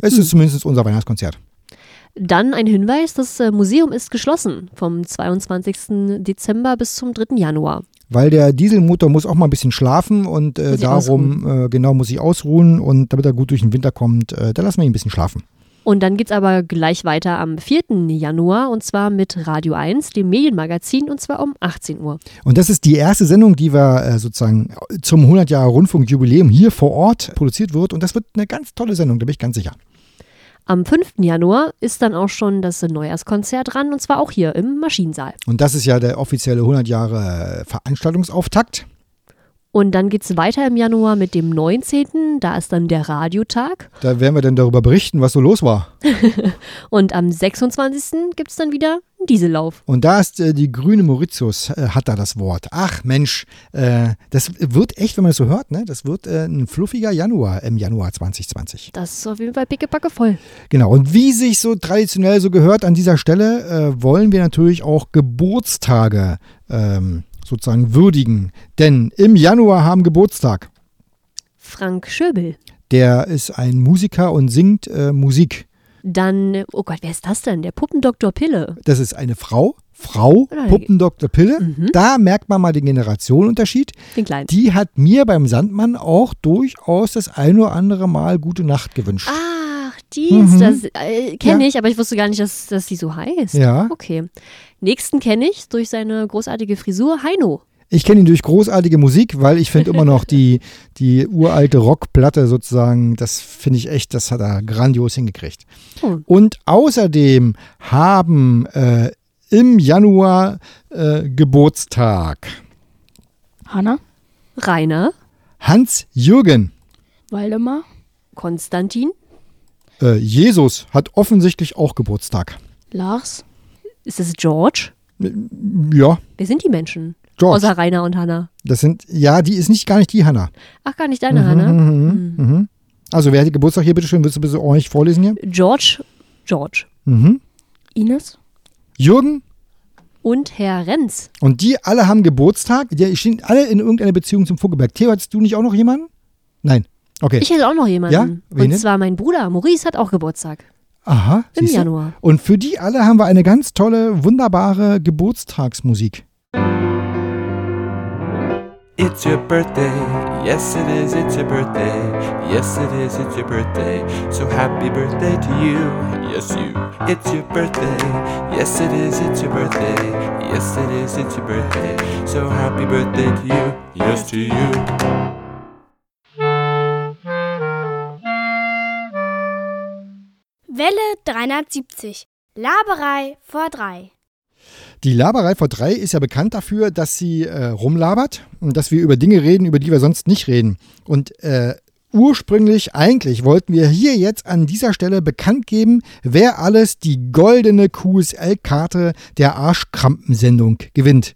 Es Hm. ist zumindest unser Weihnachtskonzert. Dann ein Hinweis, das äh, Museum ist geschlossen vom 22. Dezember bis zum 3. Januar. Weil der Dieselmotor muss auch mal ein bisschen schlafen und äh, darum äh, genau muss ich ausruhen und damit er gut durch den Winter kommt, äh, da lassen wir ihn ein bisschen schlafen. Und dann geht's aber gleich weiter am 4. Januar und zwar mit Radio 1, dem Medienmagazin, und zwar um 18 Uhr. Und das ist die erste Sendung, die wir äh, sozusagen zum 100 Jahre Rundfunkjubiläum hier vor Ort produziert wird und das wird eine ganz tolle Sendung, da bin ich ganz sicher. Am 5. Januar ist dann auch schon das Neujahrskonzert dran und zwar auch hier im Maschinensaal. Und das ist ja der offizielle 100 Jahre Veranstaltungsauftakt. Und dann geht es weiter im Januar mit dem 19. Da ist dann der Radiotag. Da werden wir dann darüber berichten, was so los war. und am 26. gibt es dann wieder einen Diesellauf. Und da ist äh, die grüne Mauritius, äh, hat da das Wort. Ach Mensch, äh, das wird echt, wenn man das so hört, ne? das wird äh, ein fluffiger Januar im Januar 2020. Das ist auf jeden Fall pickepacke voll. Genau, und wie sich so traditionell so gehört an dieser Stelle, äh, wollen wir natürlich auch Geburtstage ähm, sozusagen würdigen. Denn im Januar haben Geburtstag. Frank Schöbel. Der ist ein Musiker und singt äh, Musik. Dann, oh Gott, wer ist das denn? Der Puppendoktor Pille. Das ist eine Frau. Frau, Puppendoktor Pille. Mhm. Da merkt man mal den Generationenunterschied. Den kleinen. Die hat mir beim Sandmann auch durchaus das ein oder andere Mal gute Nacht gewünscht. Ach, die mhm. das äh, kenne ja. ich, aber ich wusste gar nicht, dass, dass die so heißt. Ja. Okay. Nächsten kenne ich durch seine großartige Frisur, Heino. Ich kenne ihn durch großartige Musik, weil ich finde immer noch die, die uralte Rockplatte sozusagen, das finde ich echt, das hat er grandios hingekriegt. Hm. Und außerdem haben äh, im Januar äh, Geburtstag Hanna, Rainer, Hans-Jürgen, Waldemar, Konstantin, äh, Jesus hat offensichtlich auch Geburtstag. Lars, ist es George? Ja. Wer sind die Menschen? George. Außer Rainer und Hanna. Das sind, ja, die ist nicht gar nicht die Hanna. Ach, gar nicht deine mhm, Hanna? Mhm, mhm. mhm. Also, wer hat die Geburtstag hier, bitteschön? Willst du bitte ordentlich vorlesen hier? George, George. Mhm. Ines. Jürgen. Und Herr Renz. Und die alle haben Geburtstag. Die stehen alle in irgendeiner Beziehung zum Vogelberg. Theo, hattest du nicht auch noch jemanden? Nein. Okay. Ich hätte auch noch jemanden. Ja? Wen und zwar mein Bruder. Maurice hat auch Geburtstag. Aha. Im Januar. Und für die alle haben wir eine ganz tolle, wunderbare Geburtstagsmusik. It's your birthday, yes it is, it's your birthday, yes it is, it's your birthday, so happy birthday to you, yes you. It's your birthday, yes it is, it's your birthday, yes it is, it's your birthday, so happy birthday to you, yes to you. Welle 370. Laberei vor drei. Die Laberei vor drei ist ja bekannt dafür, dass sie äh, rumlabert und dass wir über Dinge reden, über die wir sonst nicht reden. Und äh, ursprünglich, eigentlich wollten wir hier jetzt an dieser Stelle bekannt geben, wer alles die goldene QSL-Karte der Arschkrampensendung gewinnt.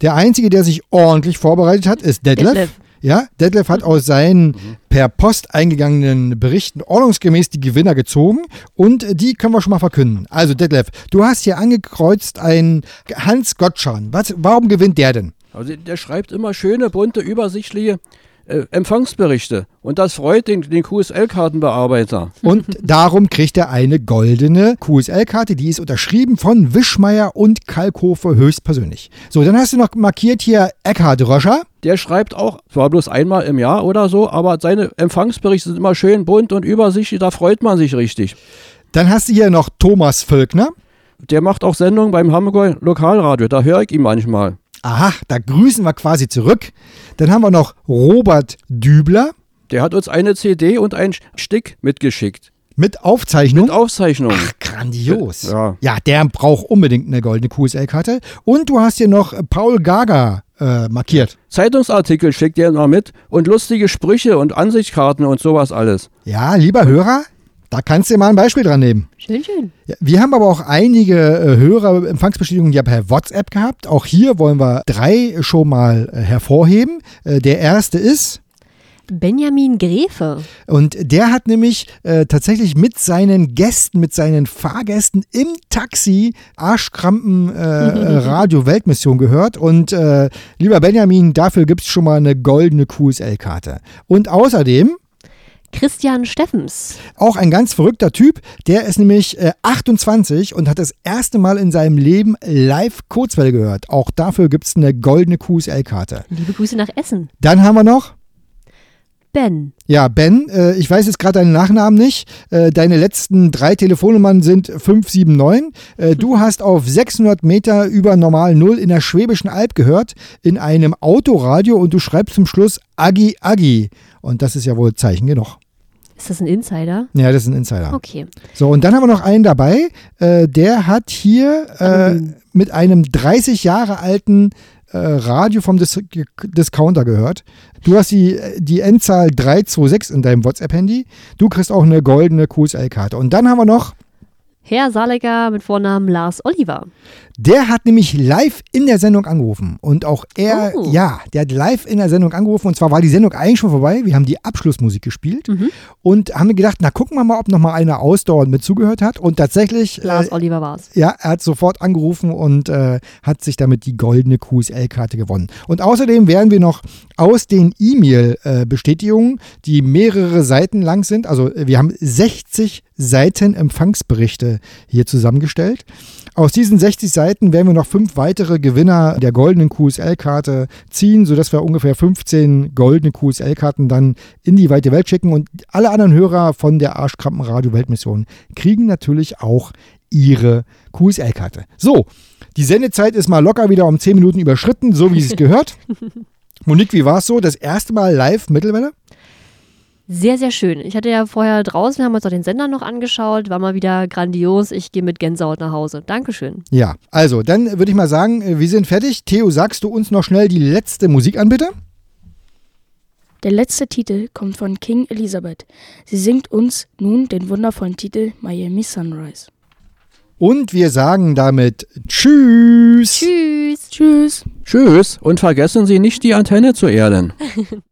Der Einzige, der sich ordentlich vorbereitet hat, ist Detlef. Detlef. Ja, Detlef hat aus seinen per Post eingegangenen Berichten ordnungsgemäß die Gewinner gezogen und die können wir schon mal verkünden. Also Detlef, du hast hier angekreuzt einen Hans Gottschan. Was, warum gewinnt der denn? Also der schreibt immer schöne, bunte, übersichtliche äh, Empfangsberichte. Und das freut den, den QSL-Kartenbearbeiter. Und darum kriegt er eine goldene QSL-Karte, die ist unterschrieben von Wischmeier und Kalkofe höchstpersönlich. So, dann hast du noch markiert hier Eckhard Röscher. Der schreibt auch, zwar bloß einmal im Jahr oder so, aber seine Empfangsberichte sind immer schön bunt und übersichtlich, da freut man sich richtig. Dann hast du hier noch Thomas Völkner. Der macht auch Sendungen beim Hamburger Lokalradio, da höre ich ihn manchmal. Aha, da grüßen wir quasi zurück. Dann haben wir noch Robert Dübler. Der hat uns eine CD und ein Stick mitgeschickt. Mit Aufzeichnung? Mit Aufzeichnung. Ach, grandios. Ja, ja der braucht unbedingt eine goldene QSL-Karte. Und du hast hier noch Paul Gaga äh, markiert. Zeitungsartikel schickt er noch mit und lustige Sprüche und Ansichtskarten und sowas alles. Ja, lieber Hörer, da kannst du dir mal ein Beispiel dran nehmen. Schön, schön. Ja, wir haben aber auch einige äh, Hörer-Empfangsbestätigungen ja per WhatsApp gehabt. Auch hier wollen wir drei schon mal äh, hervorheben. Äh, der erste ist. Benjamin Gräfe. Und der hat nämlich äh, tatsächlich mit seinen Gästen, mit seinen Fahrgästen im Taxi Arschkrampen äh, Radio Weltmission gehört. Und äh, lieber Benjamin, dafür gibt es schon mal eine goldene QSL-Karte. Und außerdem Christian Steffens. Auch ein ganz verrückter Typ. Der ist nämlich äh, 28 und hat das erste Mal in seinem Leben live Kurzwelle gehört. Auch dafür gibt es eine goldene QSL-Karte. Liebe Grüße nach Essen. Dann haben wir noch Ben. Ja, Ben, äh, ich weiß jetzt gerade deinen Nachnamen nicht. Äh, deine letzten drei Telefonnummern sind 579. Äh, du hast auf 600 Meter über Normal Null in der Schwäbischen Alb gehört, in einem Autoradio und du schreibst zum Schluss Agi Agi. Und das ist ja wohl Zeichen genug. Ist das ein Insider? Ja, das ist ein Insider. Okay. So, und dann haben wir noch einen dabei, äh, der hat hier äh, mit einem 30 Jahre alten äh, Radio vom Dis Discounter gehört. Du hast die, die Endzahl 326 in deinem WhatsApp-Handy. Du kriegst auch eine goldene QSL-Karte. Und dann haben wir noch Herr Salecker mit Vornamen Lars Oliver. Der hat nämlich live in der Sendung angerufen. Und auch er, Oh. ja, der hat live in der Sendung angerufen. Und zwar war die Sendung eigentlich schon vorbei. Wir haben die Abschlussmusik gespielt und haben gedacht, na gucken wir mal, ob noch mal einer ausdauernd mit zugehört hat. Und tatsächlich, Lars äh, Oliver war's. ja, er hat sofort angerufen und äh, hat sich damit die goldene QSL-Karte gewonnen. Und außerdem werden wir noch aus den E-Mail-Bestätigungen, die mehrere Seiten lang sind, also äh, wir haben 60 Seiten Empfangsberichte hier zusammengestellt. Aus diesen 60 Seiten werden wir noch fünf weitere Gewinner der goldenen QSL-Karte ziehen, sodass wir ungefähr 15 goldene QSL-Karten dann in die weite Welt schicken. Und alle anderen Hörer von der Arschkrampen-Radio-Weltmission kriegen natürlich auch ihre QSL-Karte. So, die Sendezeit ist mal locker wieder um 10 Minuten überschritten, so wie es gehört. Monique, wie war es so? Das erste Mal live Mittelwelle? Sehr, sehr schön. Ich hatte ja vorher draußen, wir haben uns auch den Sender noch angeschaut, war mal wieder grandios. Ich gehe mit Gänsehaut nach Hause. Dankeschön. Ja, also dann würde ich mal sagen, äh, wir sind fertig. Theo, sagst du uns noch schnell die letzte Musik an, bitte? Der letzte Titel kommt von King Elizabeth. Sie singt uns nun den wundervollen Titel Miami Sunrise. Und wir sagen damit Tschüss. Tschüss. Tschüss. Tschüss und vergessen Sie nicht, die Antenne zu erden.